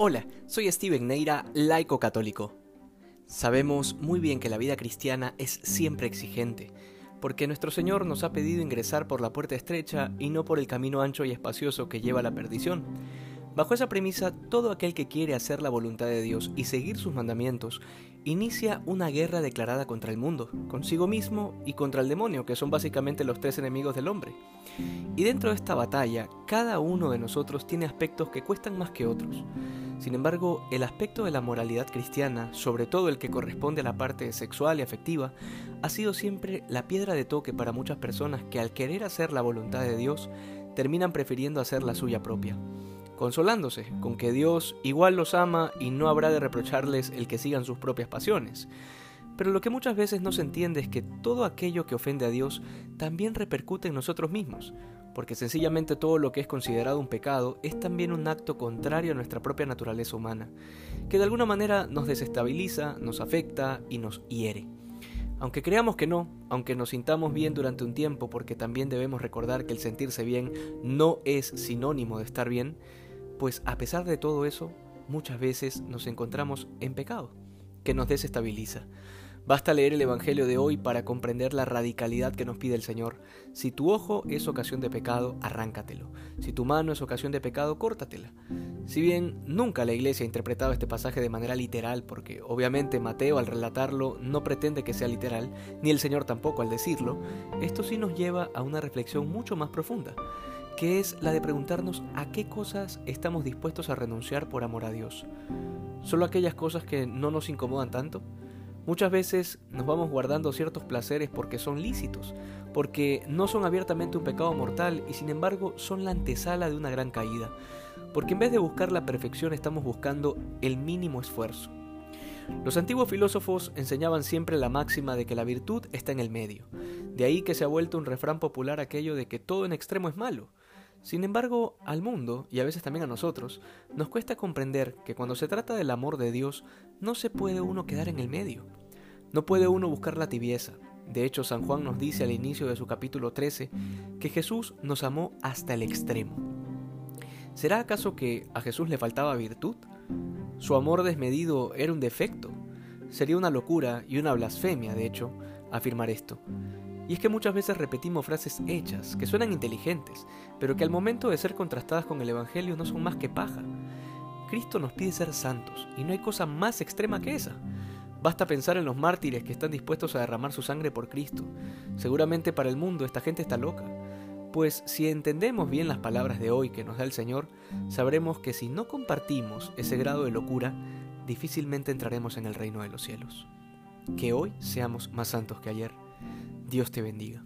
Hola, soy Steven Neira, laico católico. Sabemos muy bien que la vida cristiana es siempre exigente, porque nuestro Señor nos ha pedido ingresar por la puerta estrecha y no por el camino ancho y espacioso que lleva a la perdición. Bajo esa premisa, todo aquel que quiere hacer la voluntad de Dios y seguir sus mandamientos, inicia una guerra declarada contra el mundo, consigo mismo y contra el demonio, que son básicamente los tres enemigos del hombre. Y dentro de esta batalla, cada uno de nosotros tiene aspectos que cuestan más que otros. Sin embargo, el aspecto de la moralidad cristiana, sobre todo el que corresponde a la parte sexual y afectiva, ha sido siempre la piedra de toque para muchas personas que al querer hacer la voluntad de Dios, terminan prefiriendo hacer la suya propia, consolándose con que Dios igual los ama y no habrá de reprocharles el que sigan sus propias pasiones. Pero lo que muchas veces no se entiende es que todo aquello que ofende a Dios también repercute en nosotros mismos, porque sencillamente todo lo que es considerado un pecado es también un acto contrario a nuestra propia naturaleza humana, que de alguna manera nos desestabiliza, nos afecta y nos hiere. Aunque creamos que no, aunque nos sintamos bien durante un tiempo, porque también debemos recordar que el sentirse bien no es sinónimo de estar bien, pues a pesar de todo eso, muchas veces nos encontramos en pecado, que nos desestabiliza. Basta leer el Evangelio de hoy para comprender la radicalidad que nos pide el Señor. Si tu ojo es ocasión de pecado, arráncatelo. Si tu mano es ocasión de pecado, córtatela. Si bien nunca la Iglesia ha interpretado este pasaje de manera literal, porque obviamente Mateo al relatarlo no pretende que sea literal, ni el Señor tampoco al decirlo, esto sí nos lleva a una reflexión mucho más profunda, que es la de preguntarnos a qué cosas estamos dispuestos a renunciar por amor a Dios. ¿Solo aquellas cosas que no nos incomodan tanto? Muchas veces nos vamos guardando ciertos placeres porque son lícitos, porque no son abiertamente un pecado mortal y sin embargo son la antesala de una gran caída, porque en vez de buscar la perfección estamos buscando el mínimo esfuerzo. Los antiguos filósofos enseñaban siempre la máxima de que la virtud está en el medio, de ahí que se ha vuelto un refrán popular aquello de que todo en extremo es malo. Sin embargo, al mundo, y a veces también a nosotros, nos cuesta comprender que cuando se trata del amor de Dios, no se puede uno quedar en el medio. No puede uno buscar la tibieza. De hecho, San Juan nos dice al inicio de su capítulo 13 que Jesús nos amó hasta el extremo. ¿Será acaso que a Jesús le faltaba virtud? ¿Su amor desmedido era un defecto? Sería una locura y una blasfemia, de hecho, afirmar esto. Y es que muchas veces repetimos frases hechas, que suenan inteligentes, pero que al momento de ser contrastadas con el Evangelio no son más que paja. Cristo nos pide ser santos, y no hay cosa más extrema que esa. Basta pensar en los mártires que están dispuestos a derramar su sangre por Cristo. Seguramente para el mundo esta gente está loca. Pues si entendemos bien las palabras de hoy que nos da el Señor, sabremos que si no compartimos ese grado de locura, difícilmente entraremos en el reino de los cielos. Que hoy seamos más santos que ayer. Dios te bendiga.